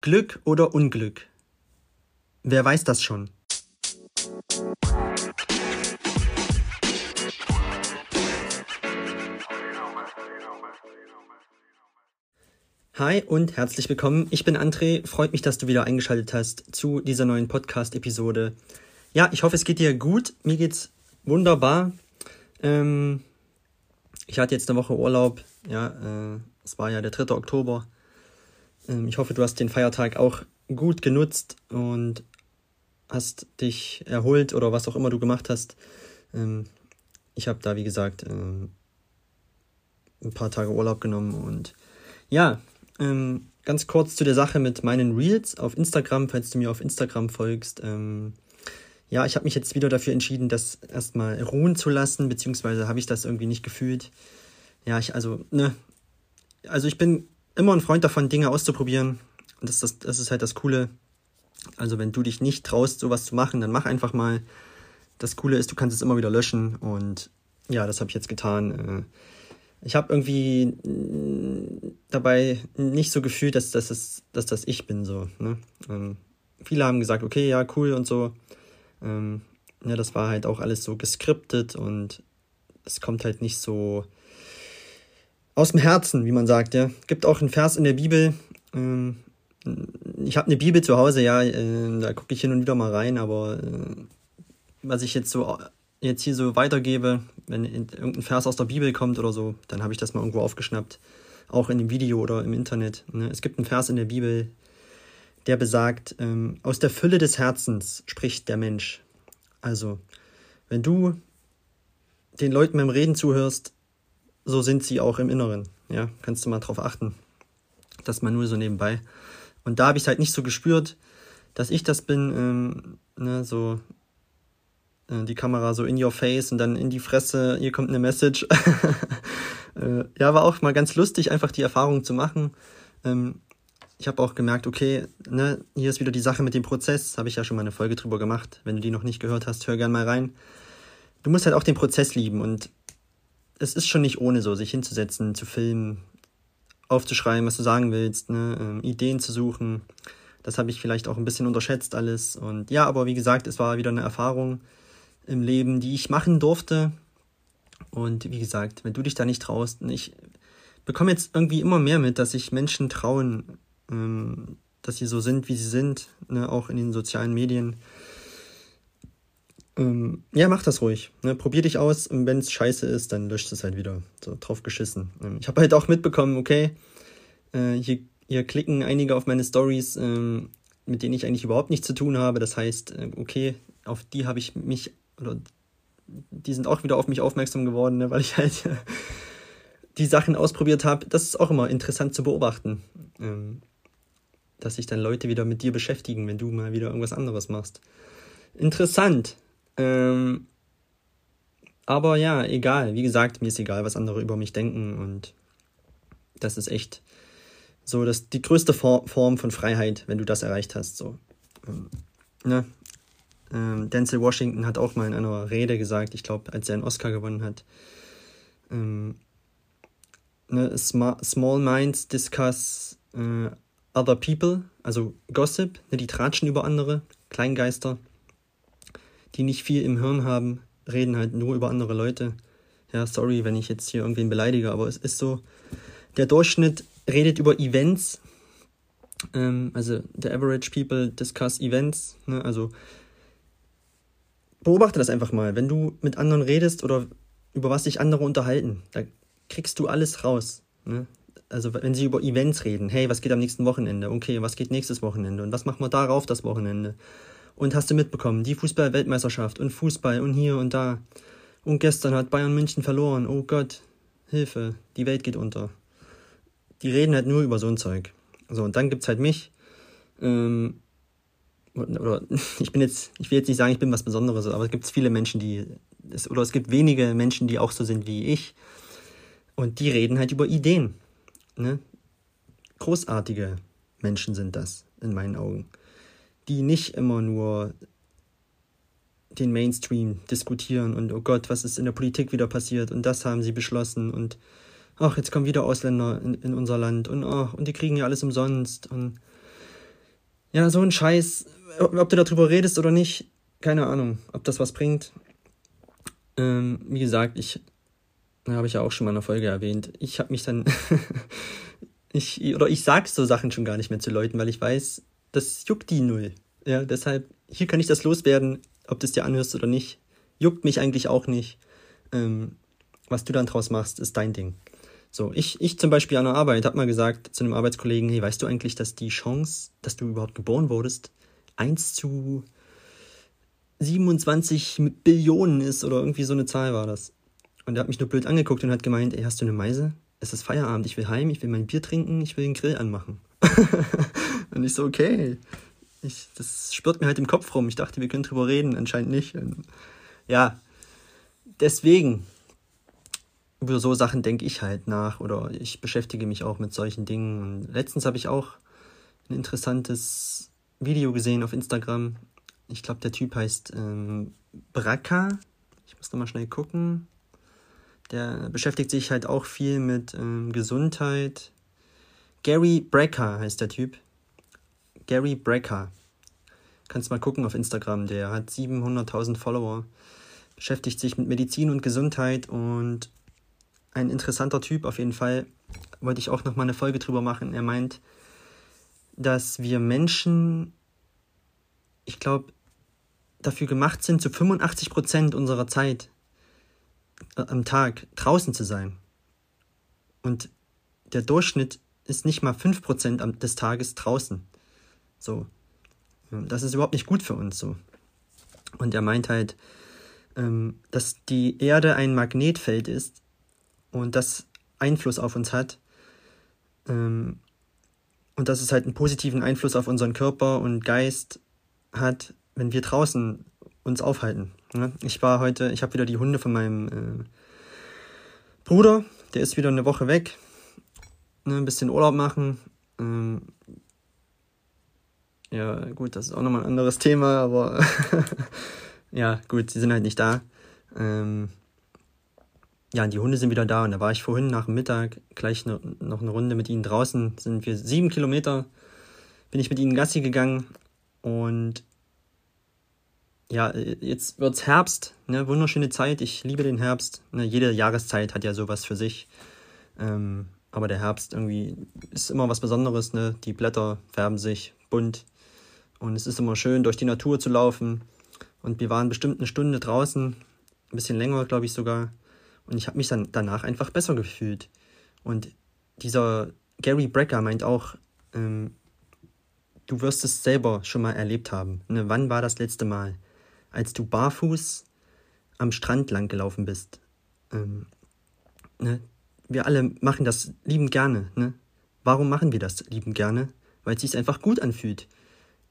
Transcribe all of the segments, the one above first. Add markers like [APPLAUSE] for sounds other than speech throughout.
Glück oder Unglück? Wer weiß das schon? Hi und herzlich willkommen. Ich bin André. Freut mich, dass du wieder eingeschaltet hast zu dieser neuen Podcast-Episode. Ja, ich hoffe, es geht dir gut. Mir geht's wunderbar. Ähm, ich hatte jetzt eine Woche Urlaub. Ja, äh, es war ja der 3. Oktober. Ähm, ich hoffe, du hast den Feiertag auch gut genutzt und hast dich erholt oder was auch immer du gemacht hast. Ähm, ich habe da, wie gesagt, ähm, ein paar Tage Urlaub genommen und ja, ganz kurz zu der Sache mit meinen Reels auf Instagram, falls du mir auf Instagram folgst. Ja, ich habe mich jetzt wieder dafür entschieden, das erstmal ruhen zu lassen, beziehungsweise habe ich das irgendwie nicht gefühlt. Ja, ich, also, ne. Also ich bin immer ein Freund davon, Dinge auszuprobieren. Und das, das, das ist halt das Coole. Also wenn du dich nicht traust, sowas zu machen, dann mach einfach mal. Das Coole ist, du kannst es immer wieder löschen. Und ja, das habe ich jetzt getan. Äh, ich habe irgendwie dabei nicht so gefühlt, dass, dass, es, dass das ich bin. so. Ne? Ähm, viele haben gesagt, okay, ja, cool und so. Ähm, ja, das war halt auch alles so geskriptet und es kommt halt nicht so aus dem Herzen, wie man sagt. Ja, gibt auch einen Vers in der Bibel. Ähm, ich habe eine Bibel zu Hause, ja, äh, da gucke ich hin und wieder mal rein, aber äh, was ich jetzt so jetzt hier so weitergebe, wenn irgendein Vers aus der Bibel kommt oder so, dann habe ich das mal irgendwo aufgeschnappt. Auch in dem Video oder im Internet. Ne? Es gibt einen Vers in der Bibel, der besagt, ähm, aus der Fülle des Herzens spricht der Mensch. Also, wenn du den Leuten beim Reden zuhörst, so sind sie auch im Inneren. Ja, kannst du mal drauf achten. Das mal nur so nebenbei. Und da habe ich halt nicht so gespürt, dass ich das bin, ähm, ne, so äh, die Kamera so in your face und dann in die Fresse, hier kommt eine Message. [LAUGHS] äh, ja, war auch mal ganz lustig, einfach die Erfahrung zu machen. Ähm, ich habe auch gemerkt, okay, ne, hier ist wieder die Sache mit dem Prozess, habe ich ja schon mal eine Folge drüber gemacht. Wenn du die noch nicht gehört hast, hör gern mal rein. Du musst halt auch den Prozess lieben und es ist schon nicht ohne so, sich hinzusetzen, zu filmen, aufzuschreiben, was du sagen willst, ne, ähm, Ideen zu suchen. Das habe ich vielleicht auch ein bisschen unterschätzt alles. Und ja, aber wie gesagt, es war wieder eine Erfahrung im Leben, die ich machen durfte. Und wie gesagt, wenn du dich da nicht traust, ich bekomme jetzt irgendwie immer mehr mit, dass sich Menschen trauen, ähm, dass sie so sind, wie sie sind, ne, auch in den sozialen Medien. Ähm, ja, mach das ruhig. Ne? Probier dich aus und wenn es scheiße ist, dann löscht es halt wieder. So drauf geschissen. Ähm, ich habe halt auch mitbekommen, okay, äh, hier, hier klicken einige auf meine Stories, ähm, mit denen ich eigentlich überhaupt nichts zu tun habe. Das heißt, äh, okay, auf die habe ich mich, oder die sind auch wieder auf mich aufmerksam geworden, ne, weil ich halt [LAUGHS] die Sachen ausprobiert habe. Das ist auch immer interessant zu beobachten. Ähm, dass sich dann Leute wieder mit dir beschäftigen, wenn du mal wieder irgendwas anderes machst. Interessant. Ähm, aber ja, egal. Wie gesagt, mir ist egal, was andere über mich denken. Und das ist echt so dass die größte Form von Freiheit, wenn du das erreicht hast. So. Ähm, ne? Ähm, Denzel Washington hat auch mal in einer Rede gesagt, ich glaube, als er einen Oscar gewonnen hat, ähm, ne, Small Minds discuss äh, other people, also Gossip, ne, die tratschen über andere, Kleingeister, die nicht viel im Hirn haben, reden halt nur über andere Leute. Ja, sorry, wenn ich jetzt hier irgendwen beleidige, aber es ist so, der Durchschnitt redet über Events, ähm, also the average people discuss events, ne, also beobachte das einfach mal. Wenn du mit anderen redest oder über was sich andere unterhalten, da kriegst du alles raus. Ne? also wenn sie über Events reden, hey, was geht am nächsten Wochenende? Okay, was geht nächstes Wochenende? Und was machen wir darauf das Wochenende? Und hast du mitbekommen, die Fußball-Weltmeisterschaft und Fußball und hier und da. Und gestern hat Bayern München verloren. Oh Gott, Hilfe, die Welt geht unter. Die reden halt nur über so ein Zeug. So, und dann gibt's halt mich. Ähm, oder [LAUGHS] ich bin jetzt, ich will jetzt nicht sagen, ich bin was Besonderes, aber es gibt viele Menschen, die, oder es gibt wenige Menschen, die auch so sind wie ich. Und die reden halt über Ideen. Ne? Großartige Menschen sind das, in meinen Augen, die nicht immer nur den Mainstream diskutieren und oh Gott, was ist in der Politik wieder passiert und das haben sie beschlossen und ach, jetzt kommen wieder Ausländer in, in unser Land und ach, und die kriegen ja alles umsonst und Ja, so ein Scheiß, ob du darüber redest oder nicht, keine Ahnung, ob das was bringt. Ähm, wie gesagt, ich habe ich ja auch schon mal in einer Folge erwähnt. Ich habe mich dann [LAUGHS] ich oder ich sag so Sachen schon gar nicht mehr zu Leuten, weil ich weiß, das juckt die null. Ja, deshalb hier kann ich das loswerden, ob du es dir anhörst oder nicht. Juckt mich eigentlich auch nicht. Ähm, was du dann draus machst, ist dein Ding. So, ich, ich zum Beispiel an der Arbeit habe mal gesagt zu einem Arbeitskollegen, hey, weißt du eigentlich, dass die Chance, dass du überhaupt geboren wurdest, 1 zu 27 Billionen ist oder irgendwie so eine Zahl war das. Und er hat mich nur blöd angeguckt und hat gemeint, ey, hast du eine Meise? Es ist Feierabend, ich will heim, ich will mein Bier trinken, ich will den Grill anmachen. [LAUGHS] und ich so, okay. Ich, das spürt mir halt im Kopf rum. Ich dachte, wir können drüber reden, anscheinend nicht. Und ja, deswegen, über so Sachen denke ich halt nach oder ich beschäftige mich auch mit solchen Dingen. Und letztens habe ich auch ein interessantes Video gesehen auf Instagram. Ich glaube, der Typ heißt ähm, Braka. Ich muss nochmal schnell gucken. Der beschäftigt sich halt auch viel mit ähm, Gesundheit. Gary Brecker heißt der Typ. Gary Brecker. Kannst mal gucken auf Instagram. Der hat 700.000 Follower. Beschäftigt sich mit Medizin und Gesundheit und ein interessanter Typ auf jeden Fall. Wollte ich auch noch mal eine Folge drüber machen. Er meint, dass wir Menschen, ich glaube, dafür gemacht sind, zu 85 Prozent unserer Zeit äh, am Tag draußen zu sein. Und der Durchschnitt ist nicht mal 5 Prozent des Tages draußen. So. Das ist überhaupt nicht gut für uns so. Und er meint halt, ähm, dass die Erde ein Magnetfeld ist, und das Einfluss auf uns hat. Ähm, und dass es halt einen positiven Einfluss auf unseren Körper und Geist hat, wenn wir draußen uns aufhalten. Ne? Ich war heute, ich habe wieder die Hunde von meinem äh, Bruder, der ist wieder eine Woche weg, ne? ein bisschen Urlaub machen. Ja, gut, das ist auch nochmal ein anderes Thema, aber [LAUGHS] ja, gut, sie sind halt nicht da. Ähm, ja, die Hunde sind wieder da und da war ich vorhin nach dem Mittag gleich ne, noch eine Runde mit ihnen draußen. Sind wir sieben Kilometer, bin ich mit ihnen Gassi gegangen und ja, jetzt wird's Herbst, ne, wunderschöne Zeit. Ich liebe den Herbst. Ne, jede Jahreszeit hat ja sowas für sich. Ähm, aber der Herbst irgendwie ist immer was Besonderes, ne? Die Blätter färben sich bunt und es ist immer schön, durch die Natur zu laufen. Und wir waren bestimmt eine Stunde draußen, ein bisschen länger, glaube ich sogar. Und ich habe mich dann danach einfach besser gefühlt. Und dieser Gary Brecker meint auch, ähm, du wirst es selber schon mal erlebt haben. Ne? Wann war das letzte Mal, als du barfuß am Strand lang gelaufen bist? Ähm, ne? Wir alle machen das liebend gerne. Ne? Warum machen wir das liebend gerne? Weil es sich einfach gut anfühlt.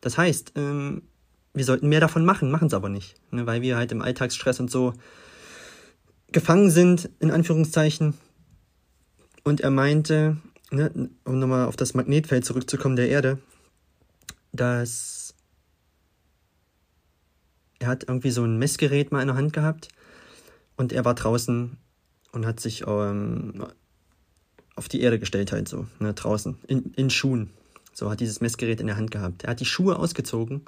Das heißt, ähm, wir sollten mehr davon machen, machen es aber nicht. Ne? Weil wir halt im Alltagsstress und so gefangen sind, in Anführungszeichen. Und er meinte, ne, um nochmal auf das Magnetfeld zurückzukommen der Erde, dass er hat irgendwie so ein Messgerät mal in der Hand gehabt und er war draußen und hat sich ähm, auf die Erde gestellt halt so, ne, draußen, in, in Schuhen. So hat dieses Messgerät in der Hand gehabt. Er hat die Schuhe ausgezogen,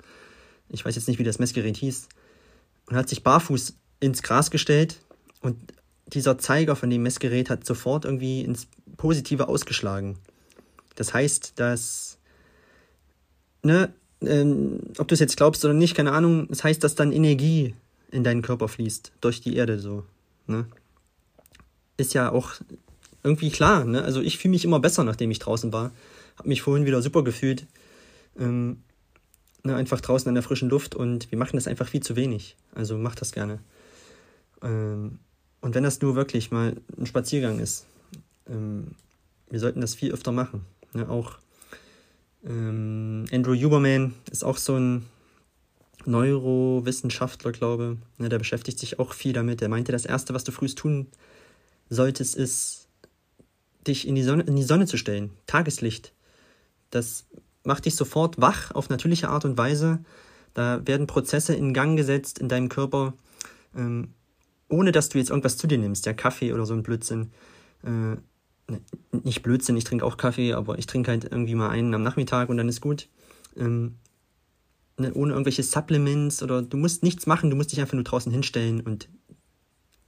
ich weiß jetzt nicht, wie das Messgerät hieß, und hat sich barfuß ins Gras gestellt und dieser Zeiger von dem Messgerät hat sofort irgendwie ins Positive ausgeschlagen. Das heißt, dass, ne, ähm, ob du es jetzt glaubst oder nicht, keine Ahnung, das heißt, dass dann Energie in deinen Körper fließt, durch die Erde so, ne. Ist ja auch irgendwie klar, ne. Also ich fühle mich immer besser, nachdem ich draußen war. Hab mich vorhin wieder super gefühlt. Ähm, ne, einfach draußen in der frischen Luft und wir machen das einfach viel zu wenig. Also mach das gerne. Ähm, und wenn das nur wirklich mal ein Spaziergang ist, ähm, wir sollten das viel öfter machen. Ne? Auch ähm, Andrew Huberman ist auch so ein Neurowissenschaftler, glaube ich. Ne? Der beschäftigt sich auch viel damit. Der meinte, das Erste, was du frühst tun solltest, ist, dich in die Sonne, in die Sonne zu stellen. Tageslicht. Das macht dich sofort wach auf natürliche Art und Weise. Da werden Prozesse in Gang gesetzt in deinem Körper, ähm, ohne dass du jetzt irgendwas zu dir nimmst, ja, Kaffee oder so ein Blödsinn. Äh, ne, nicht Blödsinn, ich trinke auch Kaffee, aber ich trinke halt irgendwie mal einen am Nachmittag und dann ist gut. Ähm, ne, ohne irgendwelche Supplements oder du musst nichts machen, du musst dich einfach nur draußen hinstellen und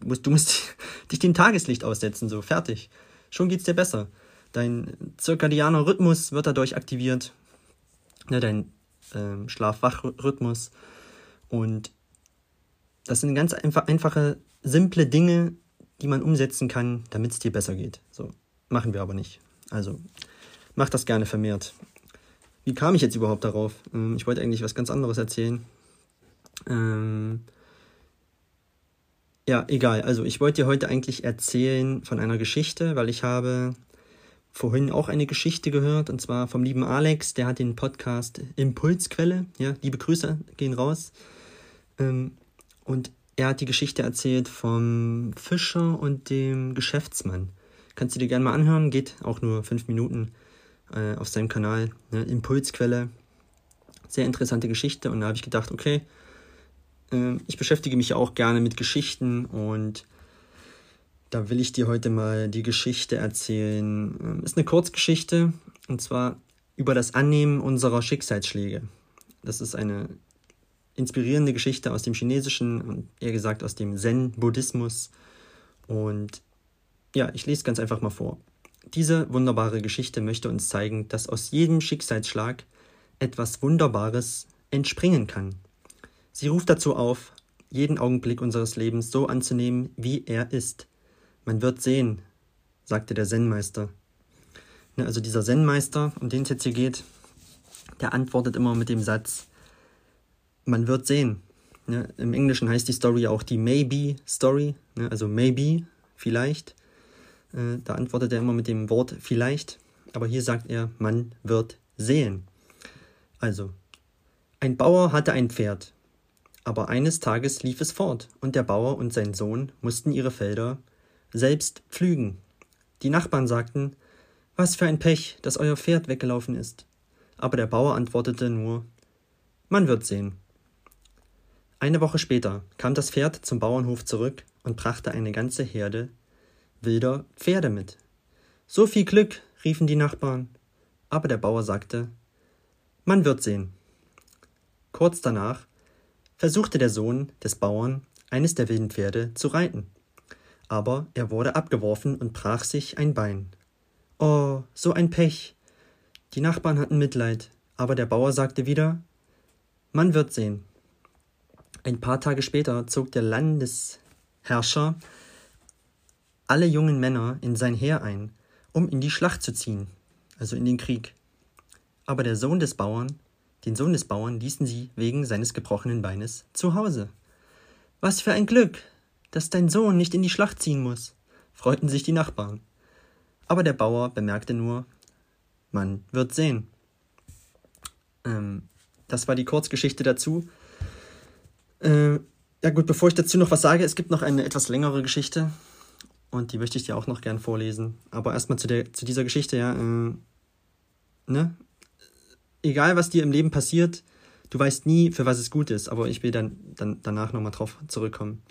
musst, du musst [LAUGHS] dich dem Tageslicht aussetzen, so fertig. Schon geht's dir besser. Dein zirkadianer Rhythmus wird dadurch aktiviert, ne, dein ähm, Schlaf-Wach-Rhythmus und das sind ganz einfach, einfache, simple Dinge, die man umsetzen kann, damit es dir besser geht. So machen wir aber nicht. Also mach das gerne vermehrt. Wie kam ich jetzt überhaupt darauf? Ähm, ich wollte eigentlich was ganz anderes erzählen. Ähm ja, egal. Also ich wollte dir heute eigentlich erzählen von einer Geschichte, weil ich habe vorhin auch eine Geschichte gehört, und zwar vom lieben Alex, der hat den Podcast Impulsquelle. Ja, liebe Grüße gehen raus. Ähm, und er hat die Geschichte erzählt vom Fischer und dem Geschäftsmann. Kannst du dir gerne mal anhören, geht auch nur fünf Minuten äh, auf seinem Kanal. Ne? Impulsquelle. Sehr interessante Geschichte. Und da habe ich gedacht, okay, äh, ich beschäftige mich ja auch gerne mit Geschichten und da will ich dir heute mal die Geschichte erzählen. Ähm, ist eine Kurzgeschichte und zwar über das Annehmen unserer Schicksalsschläge. Das ist eine inspirierende Geschichte aus dem Chinesischen und eher gesagt aus dem Zen-Buddhismus. Und ja, ich lese ganz einfach mal vor. Diese wunderbare Geschichte möchte uns zeigen, dass aus jedem Schicksalsschlag etwas Wunderbares entspringen kann. Sie ruft dazu auf, jeden Augenblick unseres Lebens so anzunehmen, wie er ist man wird sehen, sagte der Zen-Meister. Ne, also dieser Zen-Meister, um den es jetzt hier geht, der antwortet immer mit dem Satz, man wird sehen. Ne, Im Englischen heißt die Story auch die Maybe-Story, ne, also maybe, vielleicht. Äh, da antwortet er immer mit dem Wort vielleicht, aber hier sagt er, man wird sehen. Also, ein Bauer hatte ein Pferd, aber eines Tages lief es fort, und der Bauer und sein Sohn mussten ihre Felder selbst pflügen. Die Nachbarn sagten, was für ein Pech, dass euer Pferd weggelaufen ist. Aber der Bauer antwortete nur, man wird sehen. Eine Woche später kam das Pferd zum Bauernhof zurück und brachte eine ganze Herde wilder Pferde mit. So viel Glück, riefen die Nachbarn. Aber der Bauer sagte, man wird sehen. Kurz danach versuchte der Sohn des Bauern, eines der wilden Pferde zu reiten aber er wurde abgeworfen und brach sich ein Bein. Oh, so ein Pech. Die Nachbarn hatten Mitleid, aber der Bauer sagte wieder Man wird sehen. Ein paar Tage später zog der Landesherrscher alle jungen Männer in sein Heer ein, um in die Schlacht zu ziehen, also in den Krieg. Aber der Sohn des Bauern, den Sohn des Bauern ließen sie wegen seines gebrochenen Beines zu Hause. Was für ein Glück, dass dein Sohn nicht in die Schlacht ziehen muss, freuten sich die Nachbarn. Aber der Bauer bemerkte nur, man wird sehen. Ähm, das war die Kurzgeschichte dazu. Äh, ja gut, bevor ich dazu noch was sage, es gibt noch eine etwas längere Geschichte und die möchte ich dir auch noch gern vorlesen. Aber erstmal zu, zu dieser Geschichte, ja. Äh, ne? Egal, was dir im Leben passiert, du weißt nie, für was es gut ist, aber ich will dann, dann danach nochmal drauf zurückkommen.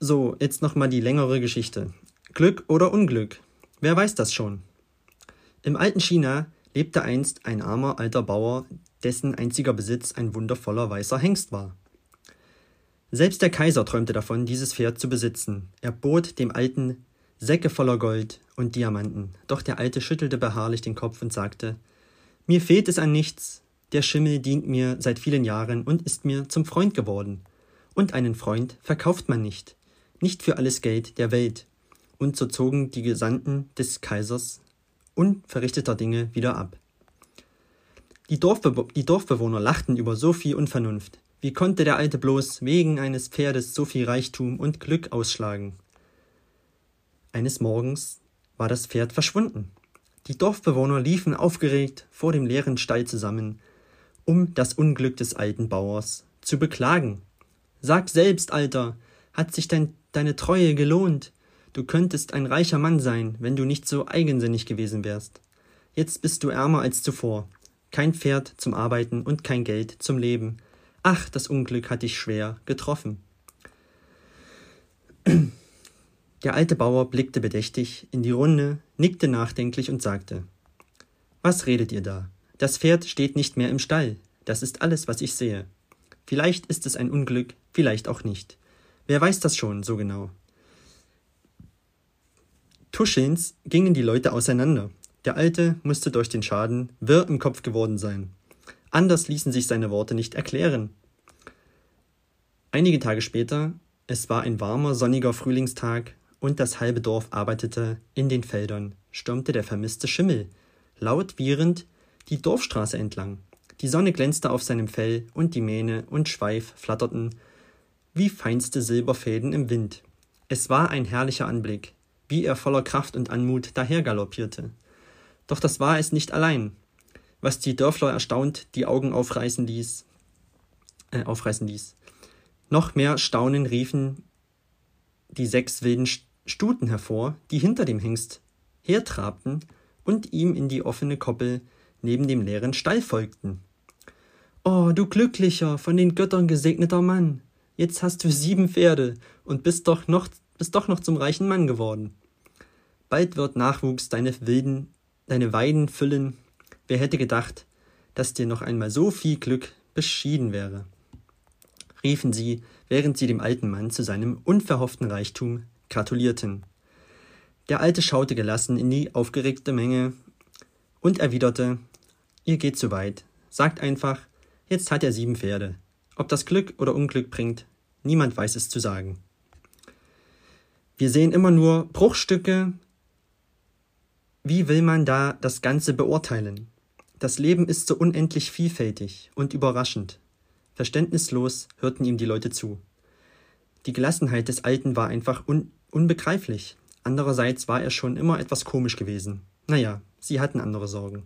So, jetzt nochmal die längere Geschichte. Glück oder Unglück? Wer weiß das schon? Im alten China lebte einst ein armer alter Bauer, dessen einziger Besitz ein wundervoller weißer Hengst war. Selbst der Kaiser träumte davon, dieses Pferd zu besitzen. Er bot dem Alten Säcke voller Gold und Diamanten, doch der Alte schüttelte beharrlich den Kopf und sagte Mir fehlt es an nichts, der Schimmel dient mir seit vielen Jahren und ist mir zum Freund geworden. Und einen Freund verkauft man nicht nicht für alles Geld der Welt. Und so zogen die Gesandten des Kaisers unverrichteter Dinge wieder ab. Die, Dorfbe die Dorfbewohner lachten über so viel Unvernunft. Wie konnte der Alte bloß wegen eines Pferdes so viel Reichtum und Glück ausschlagen? Eines Morgens war das Pferd verschwunden. Die Dorfbewohner liefen aufgeregt vor dem leeren Stall zusammen, um das Unglück des alten Bauers zu beklagen. Sag selbst, Alter, hat sich dein deine Treue gelohnt. Du könntest ein reicher Mann sein, wenn du nicht so eigensinnig gewesen wärst. Jetzt bist du ärmer als zuvor. Kein Pferd zum Arbeiten und kein Geld zum Leben. Ach, das Unglück hat dich schwer getroffen. [CLEARS THROAT] Der alte Bauer blickte bedächtig in die Runde, nickte nachdenklich und sagte Was redet ihr da? Das Pferd steht nicht mehr im Stall. Das ist alles, was ich sehe. Vielleicht ist es ein Unglück, vielleicht auch nicht. Wer weiß das schon so genau? Tuschins gingen die Leute auseinander. Der Alte musste durch den Schaden wirr im Kopf geworden sein. Anders ließen sich seine Worte nicht erklären. Einige Tage später, es war ein warmer, sonniger Frühlingstag und das halbe Dorf arbeitete in den Feldern, stürmte der vermisste Schimmel, laut wiehernd, die Dorfstraße entlang. Die Sonne glänzte auf seinem Fell und die Mähne und Schweif flatterten wie feinste Silberfäden im Wind. Es war ein herrlicher Anblick, wie er voller Kraft und Anmut dahergaloppierte. Doch das war es nicht allein, was die Dörfler erstaunt die Augen aufreißen ließ, äh, aufreißen ließ. Noch mehr Staunen riefen die sechs wilden Stuten hervor, die hinter dem Hengst hertrabten und ihm in die offene Koppel neben dem leeren Stall folgten. Oh, du glücklicher, von den Göttern gesegneter Mann, jetzt hast du sieben Pferde und bist doch noch, bist doch noch zum reichen Mann geworden. Bald wird Nachwuchs deine wilden deine Weiden füllen. Wer hätte gedacht, dass dir noch einmal so viel Glück beschieden wäre? riefen sie, während sie dem alten Mann zu seinem unverhofften Reichtum gratulierten. Der Alte schaute gelassen in die aufgeregte Menge und erwiderte Ihr geht zu weit. Sagt einfach, jetzt hat er sieben Pferde. Ob das Glück oder Unglück bringt, niemand weiß es zu sagen. Wir sehen immer nur Bruchstücke wie will man da das Ganze beurteilen? Das Leben ist so unendlich vielfältig und überraschend. Verständnislos hörten ihm die Leute zu. Die Gelassenheit des Alten war einfach un unbegreiflich. Andererseits war er schon immer etwas komisch gewesen. Naja, sie hatten andere Sorgen.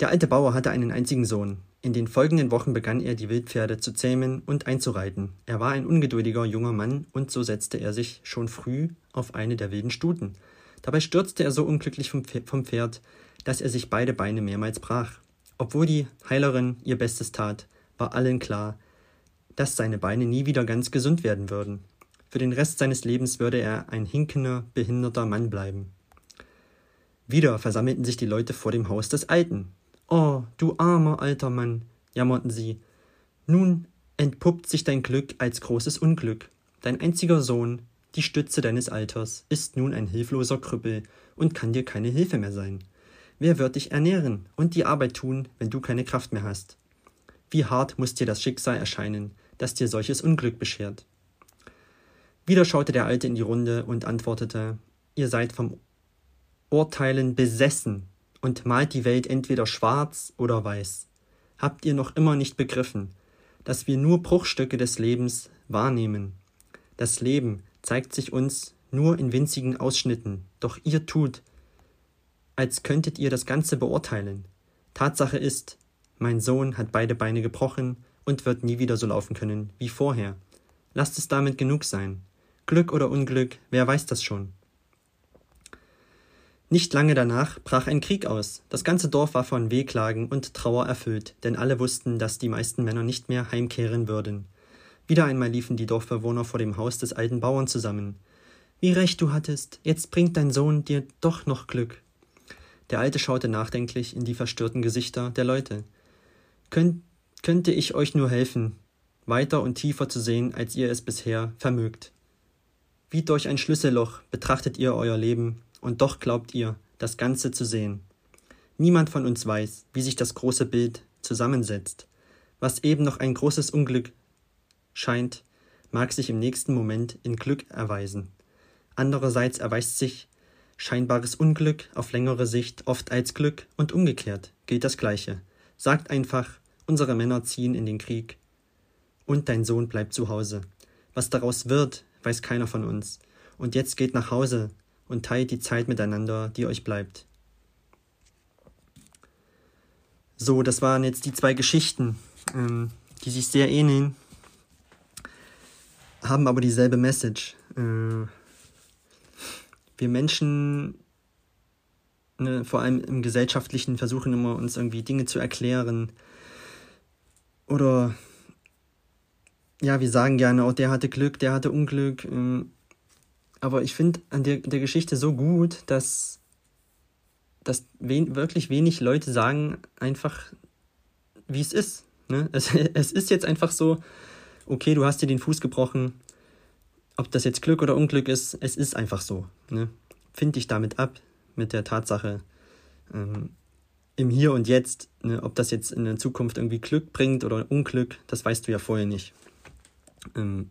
Der alte Bauer hatte einen einzigen Sohn. In den folgenden Wochen begann er, die Wildpferde zu zähmen und einzureiten. Er war ein ungeduldiger junger Mann und so setzte er sich schon früh auf eine der wilden Stuten. Dabei stürzte er so unglücklich vom Pferd, dass er sich beide Beine mehrmals brach. Obwohl die Heilerin ihr Bestes tat, war allen klar, dass seine Beine nie wieder ganz gesund werden würden. Für den Rest seines Lebens würde er ein hinkender, behinderter Mann bleiben. Wieder versammelten sich die Leute vor dem Haus des Alten. Oh, du armer alter Mann, jammerten sie. Nun entpuppt sich dein Glück als großes Unglück. Dein einziger Sohn, die Stütze deines Alters ist nun ein hilfloser Krüppel und kann dir keine Hilfe mehr sein. Wer wird dich ernähren und die Arbeit tun, wenn du keine Kraft mehr hast? Wie hart muss dir das Schicksal erscheinen, das dir solches Unglück beschert? Wieder schaute der Alte in die Runde und antwortete Ihr seid vom Urteilen besessen und malt die Welt entweder schwarz oder weiß. Habt ihr noch immer nicht begriffen, dass wir nur Bruchstücke des Lebens wahrnehmen? Das Leben zeigt sich uns nur in winzigen Ausschnitten, doch ihr tut, als könntet ihr das Ganze beurteilen. Tatsache ist, mein Sohn hat beide Beine gebrochen und wird nie wieder so laufen können wie vorher. Lasst es damit genug sein. Glück oder Unglück, wer weiß das schon. Nicht lange danach brach ein Krieg aus. Das ganze Dorf war von Wehklagen und Trauer erfüllt, denn alle wussten, dass die meisten Männer nicht mehr heimkehren würden. Wieder einmal liefen die Dorfbewohner vor dem Haus des alten Bauern zusammen. Wie recht du hattest, jetzt bringt dein Sohn dir doch noch Glück. Der Alte schaute nachdenklich in die verstörten Gesichter der Leute. Könnt, könnte ich euch nur helfen, weiter und tiefer zu sehen, als ihr es bisher vermögt. Wie durch ein Schlüsselloch betrachtet ihr euer Leben, und doch glaubt ihr, das Ganze zu sehen. Niemand von uns weiß, wie sich das große Bild zusammensetzt. Was eben noch ein großes Unglück scheint, mag sich im nächsten Moment in Glück erweisen. Andererseits erweist sich scheinbares Unglück auf längere Sicht oft als Glück und umgekehrt gilt das Gleiche. Sagt einfach, unsere Männer ziehen in den Krieg und dein Sohn bleibt zu Hause. Was daraus wird, weiß keiner von uns. Und jetzt geht nach Hause und teilt die Zeit miteinander, die euch bleibt. So, das waren jetzt die zwei Geschichten, ähm, die sich sehr ähneln haben aber dieselbe Message. Äh, wir Menschen, ne, vor allem im Gesellschaftlichen, versuchen immer uns irgendwie Dinge zu erklären. Oder ja, wir sagen gerne, oh, der hatte Glück, der hatte Unglück. Ähm, aber ich finde an der, der Geschichte so gut, dass dass wen, wirklich wenig Leute sagen einfach, wie es ist. Ne? [LAUGHS] Es, es ist jetzt einfach so, okay, du hast dir den Fuß gebrochen, ob das jetzt Glück oder Unglück ist, es ist einfach so. Ne? Find dich damit ab, mit der Tatsache ähm, im Hier und Jetzt. Ne? Ob das jetzt in der Zukunft irgendwie Glück bringt oder Unglück, das weißt du ja vorher nicht. Ähm,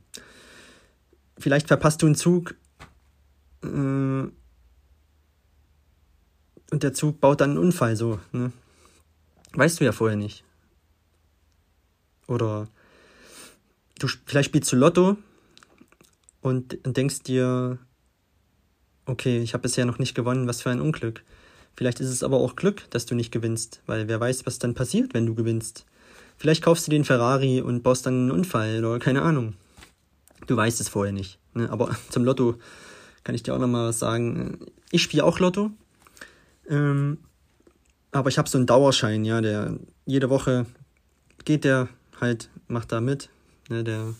vielleicht verpasst du einen Zug und der Zug baut dann einen Unfall so. Ne? Weißt du ja vorher nicht. Oder du vielleicht spielst du Lotto und denkst dir, okay, ich habe bisher noch nicht gewonnen, was für ein Unglück. Vielleicht ist es aber auch Glück, dass du nicht gewinnst, weil wer weiß, was dann passiert, wenn du gewinnst. Vielleicht kaufst du den Ferrari und baust dann einen Unfall oder keine Ahnung. Du weißt es vorher nicht. Ne? Aber [LAUGHS] zum Lotto kann ich dir auch nochmal was sagen. Ich spiele auch Lotto. Ähm, aber ich habe so einen Dauerschein, ja, der jede Woche geht der halt, macht da mit. Ne, der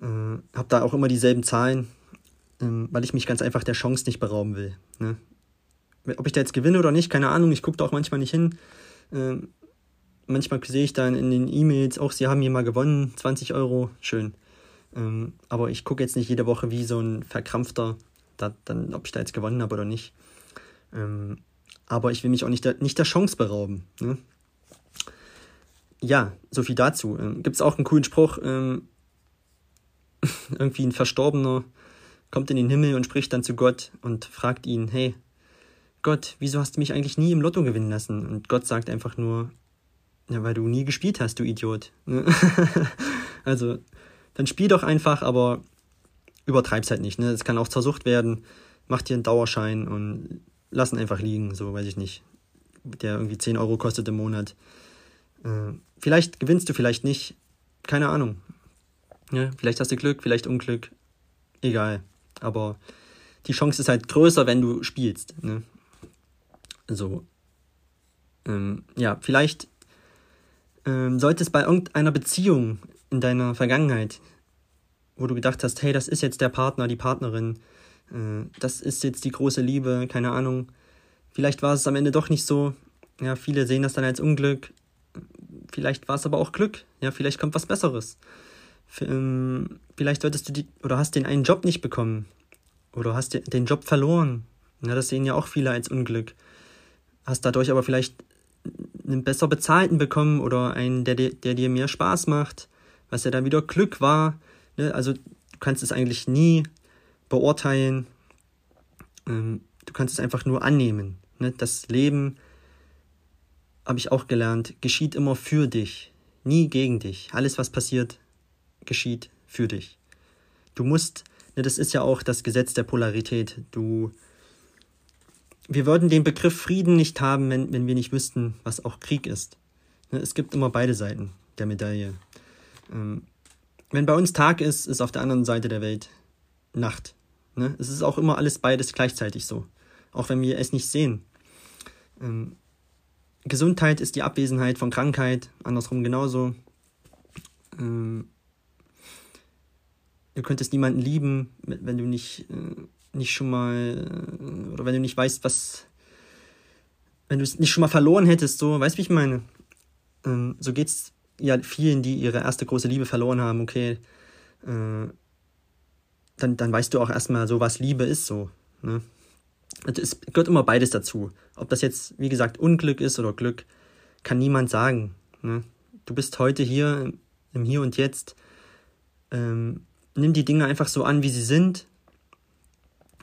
äh, hab da auch immer dieselben Zahlen, ähm, weil ich mich ganz einfach der Chance nicht berauben will. Ne? Ob ich da jetzt gewinne oder nicht, keine Ahnung, ich gucke da auch manchmal nicht hin. Ähm, manchmal sehe ich dann in den E-Mails auch, sie haben hier mal gewonnen, 20 Euro, schön. Ähm, aber ich gucke jetzt nicht jede Woche wie so ein Verkrampfter, da, dann, ob ich da jetzt gewonnen habe oder nicht. Ähm, aber ich will mich auch nicht der, nicht der Chance berauben. Ne? Ja, so viel dazu. Ähm, Gibt es auch einen coolen Spruch, ähm, [LAUGHS] irgendwie ein Verstorbener kommt in den Himmel und spricht dann zu Gott und fragt ihn, hey, Gott, wieso hast du mich eigentlich nie im Lotto gewinnen lassen? Und Gott sagt einfach nur, ja, weil du nie gespielt hast, du Idiot. [LAUGHS] also, dann spiel doch einfach, aber übertreib's halt nicht. Ne? Das kann auch zersucht werden. Mach dir einen Dauerschein und lass ihn einfach liegen, so weiß ich nicht. Der irgendwie 10 Euro kostet im Monat. Äh, vielleicht gewinnst du, vielleicht nicht. Keine Ahnung. Ja, vielleicht hast du Glück, vielleicht Unglück. Egal. Aber die Chance ist halt größer, wenn du spielst. Ne? So. Ähm, ja, vielleicht ähm, sollte es bei irgendeiner Beziehung in deiner Vergangenheit, wo du gedacht hast, hey, das ist jetzt der Partner, die Partnerin, äh, das ist jetzt die große Liebe, keine Ahnung. Vielleicht war es am Ende doch nicht so. Ja, viele sehen das dann als Unglück. Vielleicht war es aber auch Glück. Ja, vielleicht kommt was Besseres. Ähm, vielleicht solltest du die oder hast den einen Job nicht bekommen oder hast den Job verloren. Ja, das sehen ja auch viele als Unglück. Hast dadurch aber vielleicht einen besser bezahlten bekommen oder einen, der, der dir mehr Spaß macht, was ja dann wieder Glück war. Ne? Also du kannst es eigentlich nie beurteilen. Ähm, du kannst es einfach nur annehmen. Ne? Das Leben, habe ich auch gelernt, geschieht immer für dich, nie gegen dich. Alles, was passiert, geschieht für dich. Du musst, ne, das ist ja auch das Gesetz der Polarität. Du, wir würden den Begriff Frieden nicht haben, wenn, wenn wir nicht wüssten, was auch Krieg ist. Ne, es gibt immer beide Seiten der Medaille. Ähm, wenn bei uns Tag ist, ist auf der anderen Seite der Welt Nacht. Ne? Es ist auch immer alles beides gleichzeitig so. Auch wenn wir es nicht sehen. Ähm, Gesundheit ist die Abwesenheit von Krankheit, andersrum genauso. Ähm, du könntest niemanden lieben, wenn du nicht, äh, nicht schon mal, äh, oder wenn du nicht weißt, was, wenn du es nicht schon mal verloren hättest, so, weißt du, wie ich meine? Ähm, so geht's ja vielen, die ihre erste große Liebe verloren haben, okay, äh, dann, dann weißt du auch erstmal so, was Liebe ist, so, ne? Es gehört immer beides dazu. Ob das jetzt, wie gesagt, Unglück ist oder Glück, kann niemand sagen. Ne? Du bist heute hier, im Hier und Jetzt. Ähm, nimm die Dinge einfach so an, wie sie sind.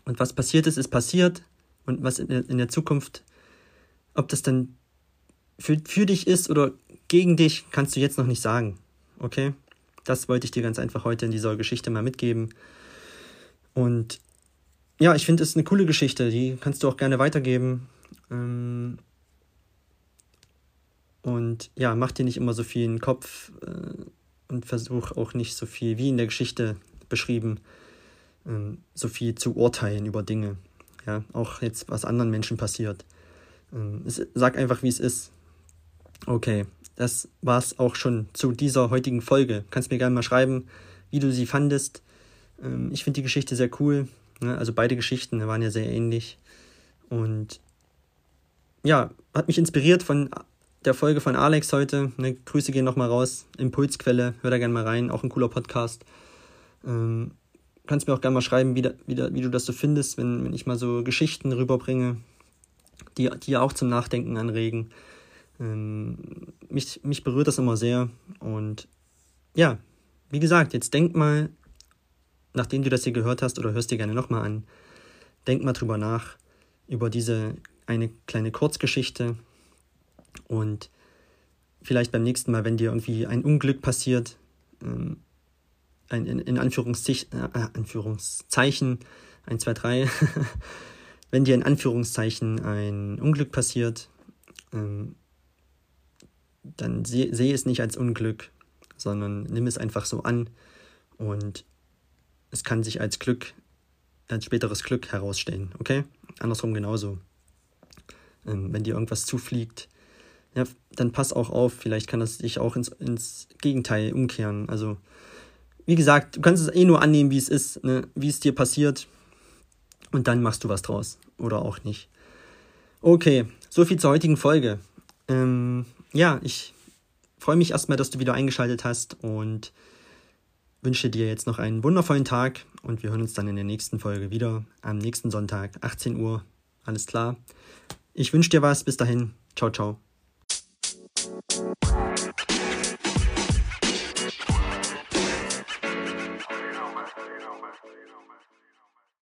Und was passiert ist, ist passiert. Und was in der, in der Zukunft, ob das dann für, für dich ist oder gegen dich, kannst du jetzt noch nicht sagen. Okay? Das wollte ich dir ganz einfach heute in dieser Geschichte mal mitgeben. Und ja, ich finde es eine coole Geschichte, die kannst du auch gerne weitergeben. Ähm und ja, mach dir nicht immer so viel in den Kopf. Äh und versuche auch nicht so viel, wie in der Geschichte beschrieben, ähm, so viel zu urteilen über Dinge. Ja, auch jetzt, was anderen Menschen passiert. Ähm, sag einfach, wie es ist. Okay, das war's auch schon zu dieser heutigen Folge. Kannst mir gerne mal schreiben, wie du sie fandest. Ähm, ich finde die Geschichte sehr cool. Ne? Also beide Geschichten waren ja sehr ähnlich. Und ja, hat mich inspiriert von der Folge von Alex heute. Ne, Grüße gehen nochmal raus. Impulsquelle, hör da gerne mal rein. Auch ein cooler Podcast. Ähm, kannst mir auch gerne mal schreiben, wie, da, wie, da, wie du das so findest, wenn, wenn ich mal so Geschichten rüberbringe, die, die auch zum Nachdenken anregen. Ähm, mich, mich berührt das immer sehr. Und ja, wie gesagt, jetzt denk mal, nachdem du das hier gehört hast, oder hörst dir gerne nochmal an, denk mal drüber nach, über diese eine kleine Kurzgeschichte und vielleicht beim nächsten Mal, wenn dir irgendwie ein Unglück passiert, ähm, ein, in, in Anführungszeichen, äh, Anführungszeichen, 1, 2, 3, wenn dir in Anführungszeichen ein Unglück passiert, ähm, dann sehe seh es nicht als Unglück, sondern nimm es einfach so an und es kann sich als Glück, als späteres Glück herausstellen, okay? Andersrum genauso. Ähm, wenn dir irgendwas zufliegt, ja, dann pass auch auf, vielleicht kann das dich auch ins, ins Gegenteil umkehren. Also, wie gesagt, du kannst es eh nur annehmen, wie es ist, ne? wie es dir passiert. Und dann machst du was draus. Oder auch nicht. Okay, so viel zur heutigen Folge. Ähm, ja, ich freue mich erstmal, dass du wieder eingeschaltet hast und wünsche dir jetzt noch einen wundervollen Tag und wir hören uns dann in der nächsten Folge wieder am nächsten Sonntag, 18 Uhr. Alles klar. Ich wünsche dir was. Bis dahin. Ciao, ciao.